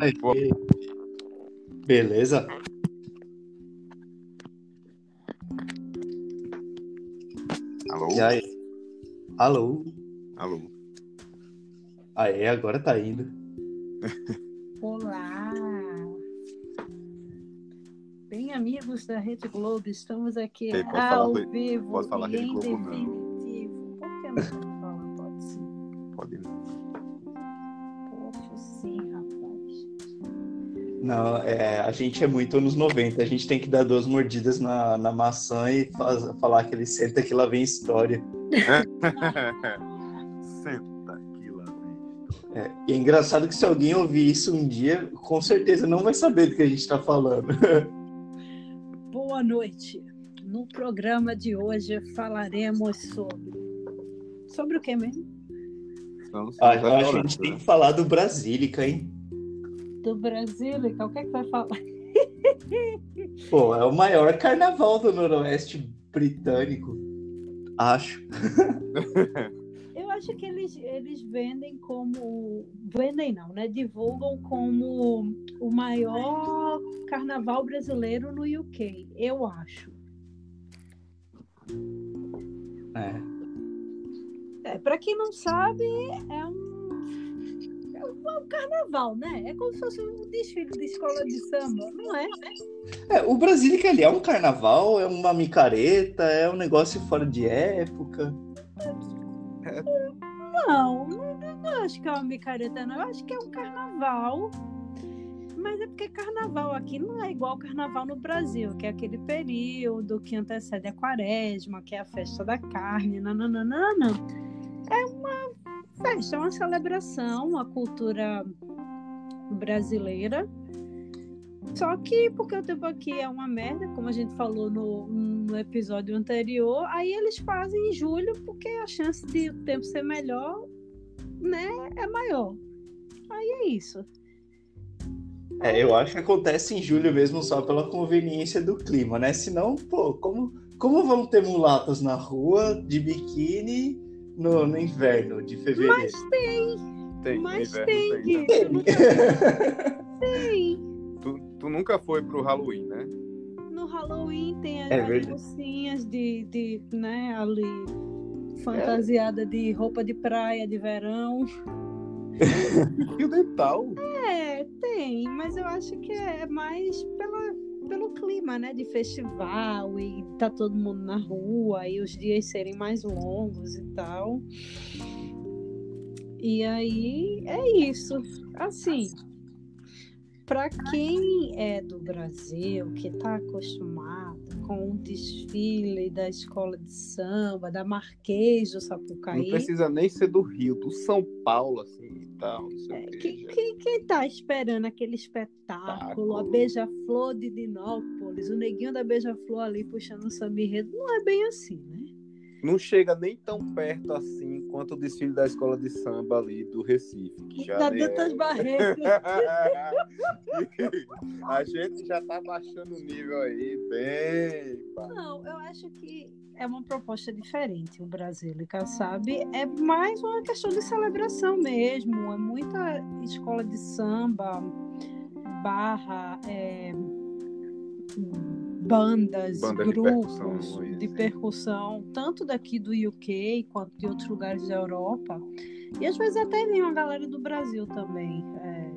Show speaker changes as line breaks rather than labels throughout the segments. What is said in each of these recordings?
Aí. Beleza?
Alô?
E aí? Alô?
Alô?
Aê, agora tá indo.
Olá! Bem, amigos da Rede Globo, estamos aqui
Ei,
ao
falar-
vivo
posso falar Rede Globo, não.
Não,
é, a gente é muito anos 90. A gente tem que dar duas mordidas na, na maçã e faz- falar que ele senta que lá vem história.
Senta aqui lá, bicho.
É, e é engraçado que se alguém ouvir isso um dia, com certeza não vai saber do que a gente tá falando.
Boa noite. No programa de hoje falaremos sobre. Sobre o que mesmo?
Ah, que a gente tem que falar do Brasílica, hein?
Do Brasil, o que é que vai falar?
Pô, é o maior carnaval do Noroeste Britânico. Acho.
Eu acho que eles, eles vendem como. Vendem não, né? Divulgam como o maior carnaval brasileiro no UK. Eu acho.
É.
É, para quem não sabe, é um. É um carnaval, né? É como se fosse um desfile de escola de samba, não é?
É, o Brasílica ali é um carnaval, é uma micareta, é um negócio fora de época.
Não, não, não acho que é uma micareta, não. Eu acho que é um carnaval. Mas é porque carnaval aqui não é igual carnaval no Brasil, que é aquele período que antecede a quaresma, que é a festa da carne, nananana. É uma festa, é uma celebração, uma cultura brasileira. Só que porque o tempo aqui é uma merda, como a gente falou no, no episódio anterior, aí eles fazem em julho porque a chance de o tempo ser melhor, né, é maior. Aí é isso.
É, eu acho que acontece em julho mesmo só pela conveniência do clima, né? Senão, pô, como, como vamos ter mulatas na rua de biquíni no, no inverno de fevereiro?
Mas tem,
Tem,
mas tem,
tem,
nunca, tem.
Tu, tu nunca foi pro Halloween, né?
No Halloween tem as,
É
as mocinhas de, de, né, ali, fantasiada de roupa de praia, de verão.
Fio dental.
É, tem, mas eu acho que é mais pela, clima, né? De festival e tá todo mundo na rua e os dias serem mais longos e tal. E aí é isso. Assim, para quem é do Brasil, que tá acostumado com o desfile da escola de samba, da Marquês do
Não
Sapucaí,
precisa nem ser do Rio, do São Paulo, assim, tal, o
Que-
que.
Quem, tá esperando aquele espetáculo, a
Espetáculo.
Beija-Flor de Dinópolis, o neguinho da Beija-Flor ali puxando o samba enredo, não é bem assim, né?
Não chega nem tão perto assim quanto o desfile da escola de samba ali do Recife. Que já
da
nem
Dantas
é.
Barreto.
A gente já tá baixando o nível aí, bem.
Não, eu acho que é uma proposta diferente, o Brasílica, sabe? É mais uma questão de celebração mesmo, é muita escola de samba, barra, é, bandas,
de
grupos
percussão,
de percussão, tanto daqui do UK quanto de outros lugares da Europa. E às vezes até vem uma galera do Brasil também. É,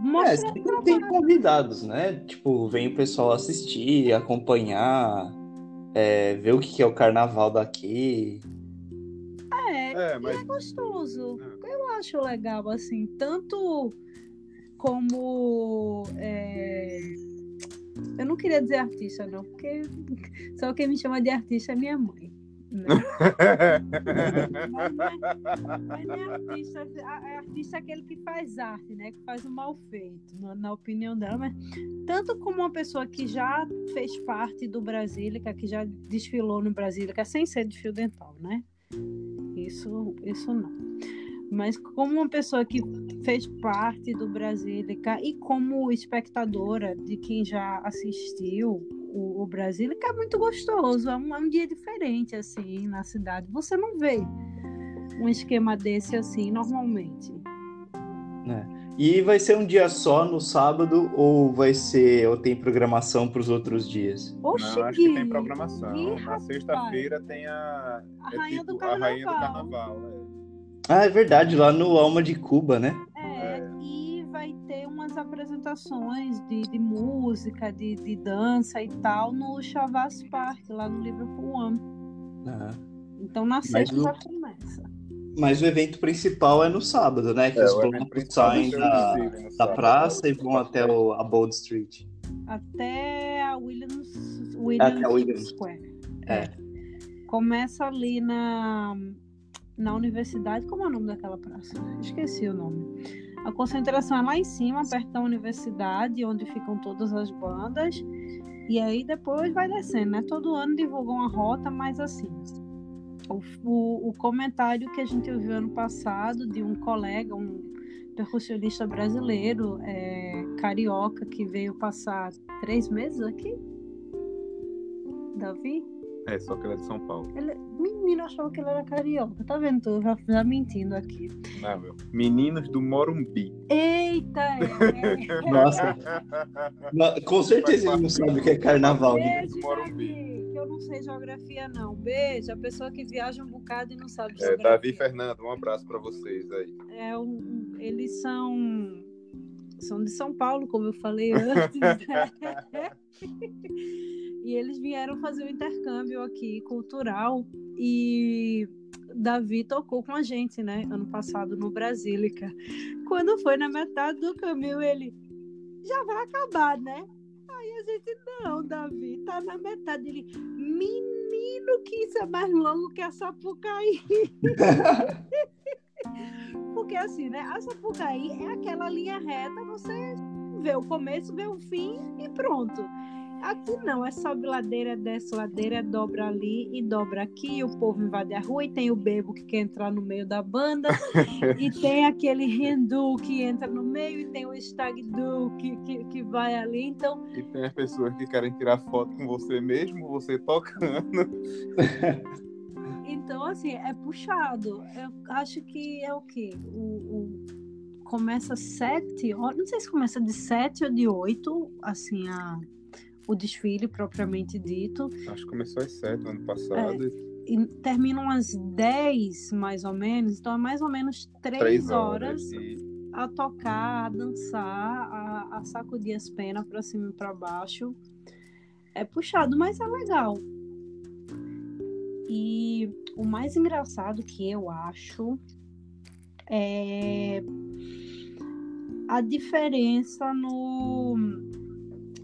É,
mostra
sempre tem convidados, né? Tipo, vem o pessoal assistir, acompanhar, é, ver o que que é o carnaval daqui.
é,
É, mas
gostoso. Eu acho legal, assim, tanto como. é, Eu não queria dizer artista, não, porque só quem me chama de artista é minha mãe. Né? Mas é, mas é artista, a- é aquele que faz arte, né? Que faz o mal feito, na, na opinião dela. Mas tanto como uma pessoa que já fez parte do Brasílica, que já desfilou no Brasílica sem ser de fio dental, né? Isso, isso não. Mas como uma pessoa que fez parte do Brasílica e como espectadora de quem já assistiu o, o Brasílica, é muito gostoso. É um, é um dia diferente, assim, na cidade. Você não vê um esquema desse assim normalmente.
né? E vai ser um dia só no sábado ou vai ser ou tem programação para os outros dias?
Oxi,
Não, acho que tem programação.
Ih,
Na sexta-feira tem a.
A
é
rainha do
tipo, a rainha do
carnaval.
carnaval. é.
Ah, é verdade, lá no Alma de Cuba, né?
Apresentações de, de música, de, de dança e tal no Chavas Park, lá no Liverpool One.
Ah.
Então na sexta já começa.
Mas o evento principal é no sábado, né? Que
É,
os
principal
saem da, da praça e vão até o, a Bold Street.
Até a Williams,
Até
Williams
a Williams.
Square.
É.
Começa ali na, na universidade. Como é o nome daquela praça? Esqueci o nome. A concentração é lá em cima, perto da universidade, onde ficam todas as bandas. E aí depois vai descendo, né? Todo ano divulgam uma rota, mas assim. O, o, o comentário que a gente ouviu ano passado de um colega, um percussionista brasileiro, é, carioca, que veio passar três meses aqui. Davi?
É, só que ele é de São Paulo.
Ele, menino, eu achava que ele era carioca. Tá vendo? Tô já, já mentindo aqui.
Não, meu. Meninos do Morumbi.
Eita, é.
Nossa, na- com certeza ele não sabe o que é carnaval. né?
Beijo,
Morumbi.
Davi, que eu não sei geografia, não. Beijo, a pessoa que viaja um bocado e não sabe
É,
geografia.
Davi e Fernando, um abraço pra vocês aí.
É um, um- eles são são de São Paulo, como eu falei antes. e eles vieram fazer um intercâmbio aqui cultural e Davi tocou com a gente, né, ano passado no Brasílica. Quando foi na metade do caminho, ele já vai acabar, né? Aí a gente não, Davi, tá na metade ele, menino, que isso é mais longo que a Sapucaí. Porque assim, né? A Sapucaí é aquela linha reta, você vê o começo, vê o fim e pronto. Aqui não, é sobe ladeira, desce ladeira, dobra ali e dobra aqui, e o povo invade a rua e tem o bebo que quer entrar no meio da banda, e tem aquele hindu que entra no meio, e tem o stag do que, que, que vai ali, então
E tem as pessoas que querem tirar foto com você mesmo, você tocando.
Então, assim, é puxado. Eu acho que é o quê? O, o- Começa sete horas, não sei se começa de sete ou de oito, assim, a... o desfile propriamente dito.
Acho que começou às sete no ano passado.
E terminam às dez, mais ou menos. Então, é mais ou menos três,
Três
horas,
horas. E
a tocar, a dançar, a, a sacudir as penas para cima e para baixo. É puxado, mas é legal. E o mais engraçado que eu acho é a diferença no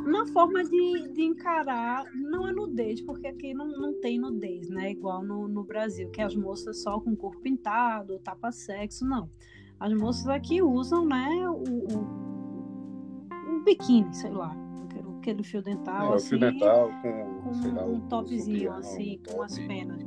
na forma de, de encarar, não a nudez, porque aqui não, não tem nudez, né? Igual no, no Brasil, que as moças só com o corpo pintado, tapa-sexo, não. As moças aqui usam, né, o, o, um biquíni, sei lá, aquele, fio dental,
é, o
assim,
fio dental com,
com
lá,
um
o-
topzinho,
o
assim,
um
com as
top.
penas.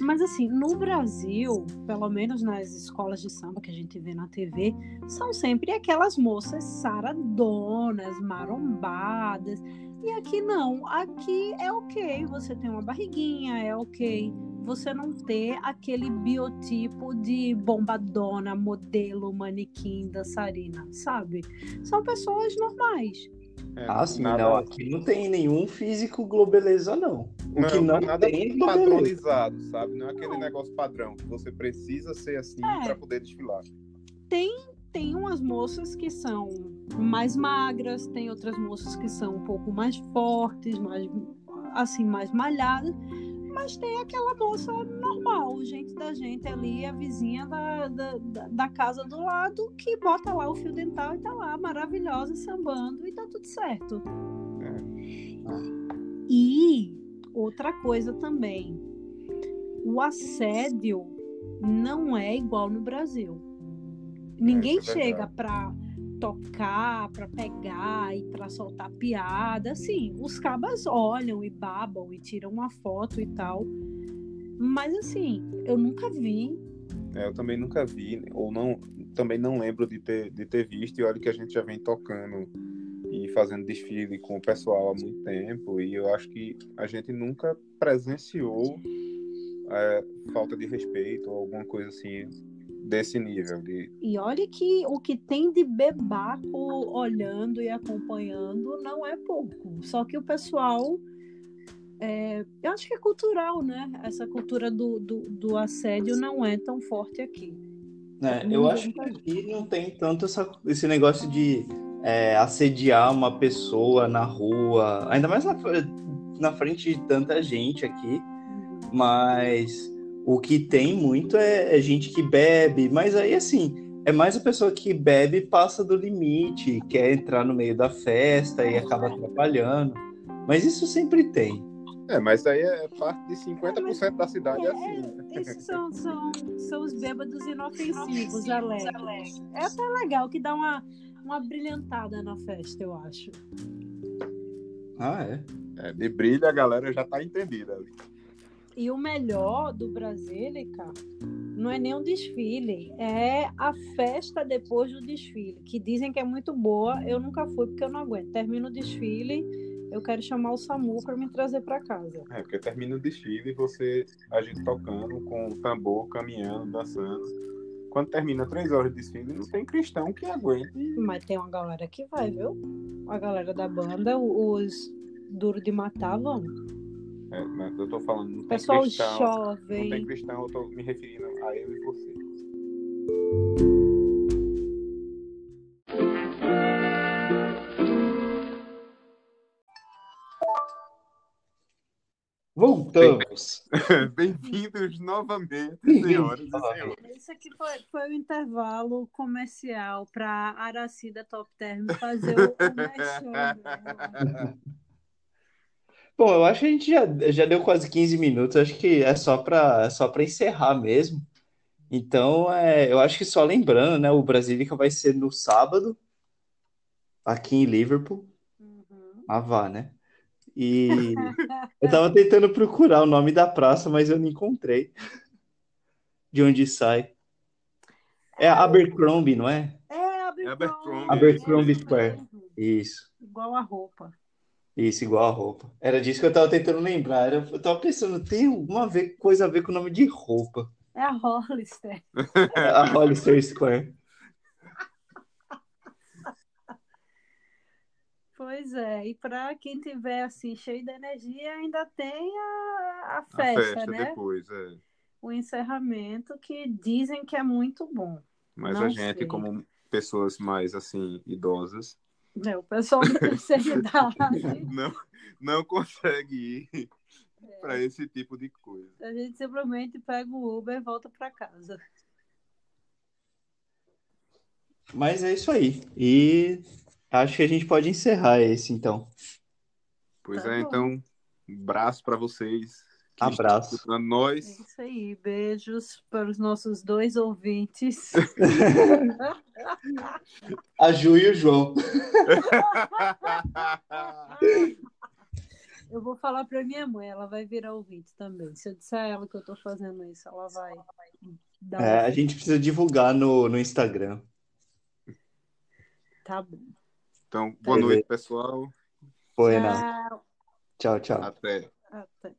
Mas assim, no Brasil, pelo menos nas escolas de samba que a gente vê na TV, são sempre aquelas moças saradonas, marombadas. E aqui não, aqui é ok você ter uma barriguinha, é ok você não ter aquele biotipo de bombadona, modelo, manequim, dançarina, sabe? São pessoas normais.
É,
Ah, sim,
nada-
não. Aqui não tem nenhum físico globeleza, não. O que não
nada
tem é globeleza.
padronizado, sabe? Não é aquele negócio padrão que você precisa ser assim
É.
pra poder desfilar.
tem umas moças que são mais magras, tem outras moças que são um pouco mais fortes, mais assim, mais malhadas, mas tem aquela moça normal, gente da gente ali, a vizinha da, da, da- da casa do lado, que bota lá o fio dental e tá lá, maravilhosa, sambando, e tá tudo certo. E outra coisa também, o assédio não é igual no Brasil. Ninguém
isso é
chega pra tocar, pra pegar e pra soltar piada. Assim, os cabas olham e babam e tiram uma foto e tal. Mas assim, eu nunca vi.
É, eu também nunca vi, ou não, também não lembro de ter, de ter visto, e olha que a gente já vem tocando e fazendo desfile com o pessoal há muito tempo, e eu acho que a gente nunca presenciou é, falta de respeito ou alguma coisa assim desse nível. De...
E olha que o que tem de bebaco olhando e acompanhando não é pouco. Só que o pessoal. É, eu acho que é cultural, né? Essa cultura do, do, do assédio não é tão forte aqui.
É, eu acho que aqui não tem tanto essa, esse negócio de é, assediar uma pessoa na rua, ainda mais na, na frente de tanta gente aqui, mas o que tem muito é, é, gente que bebe, mas aí assim, é mais a pessoa que bebe passa do limite, quer entrar no meio da festa e acaba atrapalhando. Mas isso sempre tem.
É, mas aí é parte de 50% é, da cidade é, assim.
É, esses são, são, são os bêbados inofensivos, alegres. É até legal que dá uma, uma brilhantada na festa, eu acho.
Ah, é?
é de brilho a galera já tá entendida ali.
E o melhor do Brasílica não é nem um desfile, é a festa depois do desfile, que dizem que é muito boa. Eu nunca fui porque eu não aguento. Termina o desfile, eu quero chamar o SAMU para me trazer para casa.
É, porque termina o desfile e você, a gente tocando com o tambor, caminhando, dançando. Quando termina três horas de desfile, não tem cristão que aguente.
Mas tem uma galera que vai, viu? A galera da banda, os Duro de Matar vão.
É, mas eu tô falando, não
Pessoal
tem cristão.
jovem.
Não tem cristão, eu tô me referindo a eu e você.
Voltamos.
Bem-vindos novamente, senhoras e senhores.
Isso aqui foi, foi o intervalo comercial para Aracida Top Term fazer o, o merchan.
Bom, eu acho que a gente já, já deu quase 15 minutos, acho que é só para é só para encerrar mesmo. Então, é, eu acho que só lembrando, né, o Brasílica vai ser no sábado, aqui em Liverpool.
Uhum.
Ah, vá, né? E eu tava tentando procurar o nome da praça, mas eu não encontrei. De onde sai. É Abercrombie, não é?
É
Abercrombie.
Abercrombie.
Abercrombie
Isso
Square.
mesmo.
Isso.
Igual a roupa.
Isso, igual a roupa. Era disso que eu tava tentando lembrar. Eu eu tava pensando, tem alguma coisa a ver com o nome de roupa.
É a Hollister.
A Hollister Square.
Pois é, e para quem tiver assim cheio de energia, ainda tem a, a
A
festa,
festa
né?
depois, é.
O encerramento que dizem que é muito bom.
Mas
Não
a gente,
sei.
como pessoas mais, assim, idosas,
É, o pessoal da terceira idade,
não, não consegue ir
É.
para esse tipo de coisa.
a gente simplesmente pega o Uber e volta para casa.
Mas é isso aí. E acho que a gente pode encerrar esse, então.
Pois
Tá
é,
bom.
então, um abraço para vocês. que
Abraço.
estão escutando
É
nós.
isso aí, beijos para os nossos dois ouvintes.
A Ju e o João.
Eu vou falar para minha mãe, ela vai virar ouvinte também. Se eu disser a ela que eu tô fazendo isso, ela vai dar
É, a gente precisa divulgar no, no Instagram.
Tá bom.
Então, boa
Beleza.
noite, pessoal.
Foi, Renato.
Tchau.
Tchau, tchau.
Até.
Até.